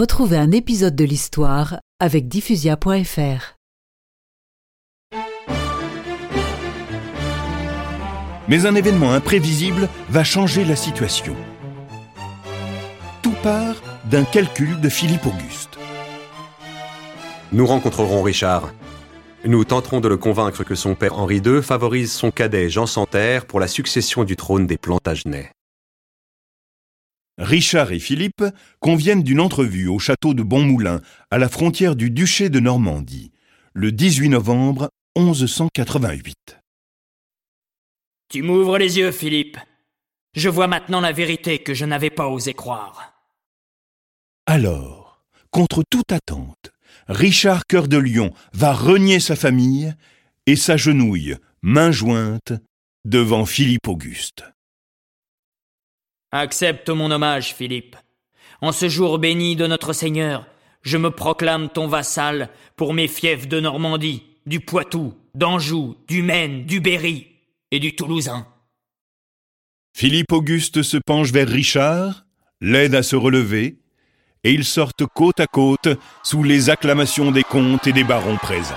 Retrouvez un épisode de l'histoire avec diffusia.fr. Mais un événement imprévisible va changer la situation. Tout part d'un calcul de Philippe Auguste. Nous rencontrerons Richard. Nous tenterons de le convaincre que son père Henri II favorise son cadet Jean Santerre pour la succession du trône des Plantagenets. Richard et Philippe conviennent d'une entrevue au château de Bonmoulin, à la frontière du duché de Normandie, le 18 novembre 1188. Tu m'ouvres les yeux, Philippe. Je vois maintenant la vérité que je n'avais pas osé croire. Alors, contre toute attente, Richard Cœur de Lion va renier sa famille et s'agenouille, main jointe, devant Philippe Auguste. Accepte mon hommage, Philippe. En ce jour béni de notre Seigneur, je me proclame ton vassal pour mes fiefs de Normandie, du Poitou, d'Anjou, du Maine, du Berry et du Toulousain. Philippe Auguste se penche vers Richard, l'aide à se relever, et ils sortent côte à côte sous les acclamations des comtes et des barons présents.